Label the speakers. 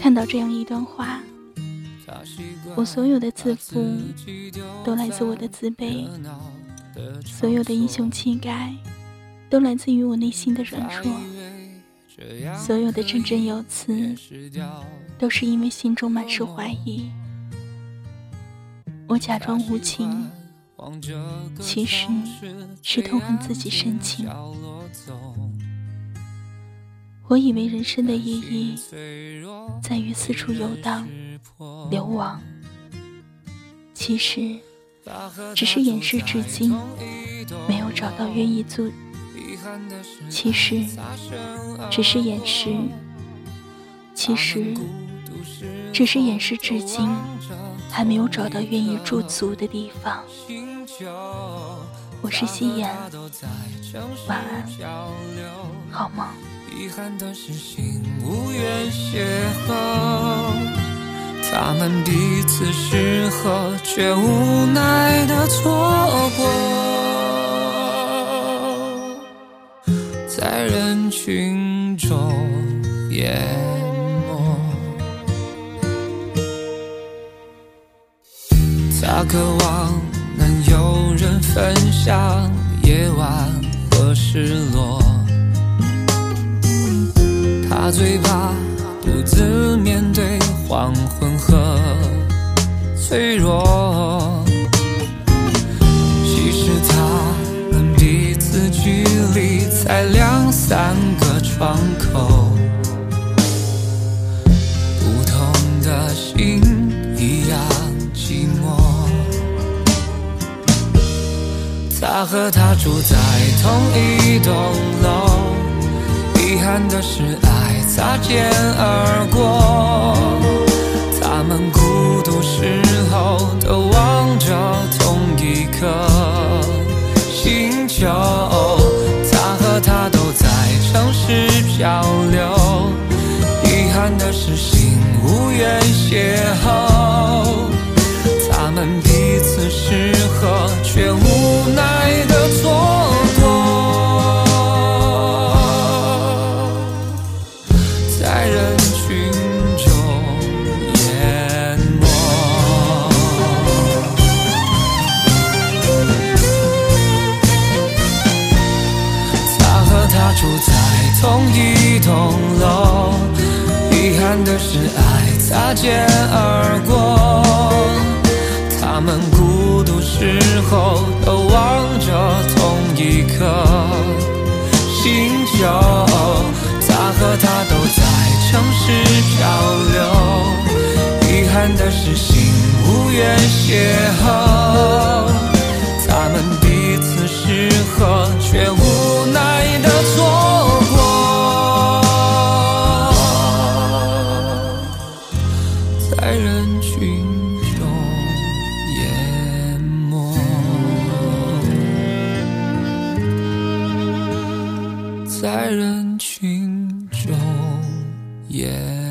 Speaker 1: 看到这样一段话：我所有的自负，都来自我的自卑；所有的英雄气概，都来自于我内心的软弱；所有的振振有词，都是因为心中满是怀疑。我假装无情，其实是痛恨自己深情。我以为人生的意义在于四处游荡、流亡，其实只是掩饰至今没有找到愿意做。其实只是掩饰，其实只是掩饰至今还没有找到愿意驻足的地方。我是夕颜，晚安，好梦？
Speaker 2: 遗憾的是，心无缘邂逅，他们彼此适合，却无奈的错过，在人群中淹没。他渴望能有人分享夜晚和失落。他最怕独自面对黄昏和脆弱。其实他们彼此距离才两三个窗口，不同的心一样寂寞。他和她住在同一栋楼，遗憾的是爱。擦肩而过，不在同一栋楼，遗憾的是爱擦肩而过。他们孤独时候都望着同一颗星球。他和她都在城市漂流，遗憾的是心无缘邂逅。他们彼此适合，却无。人群中淹没。在人群中淹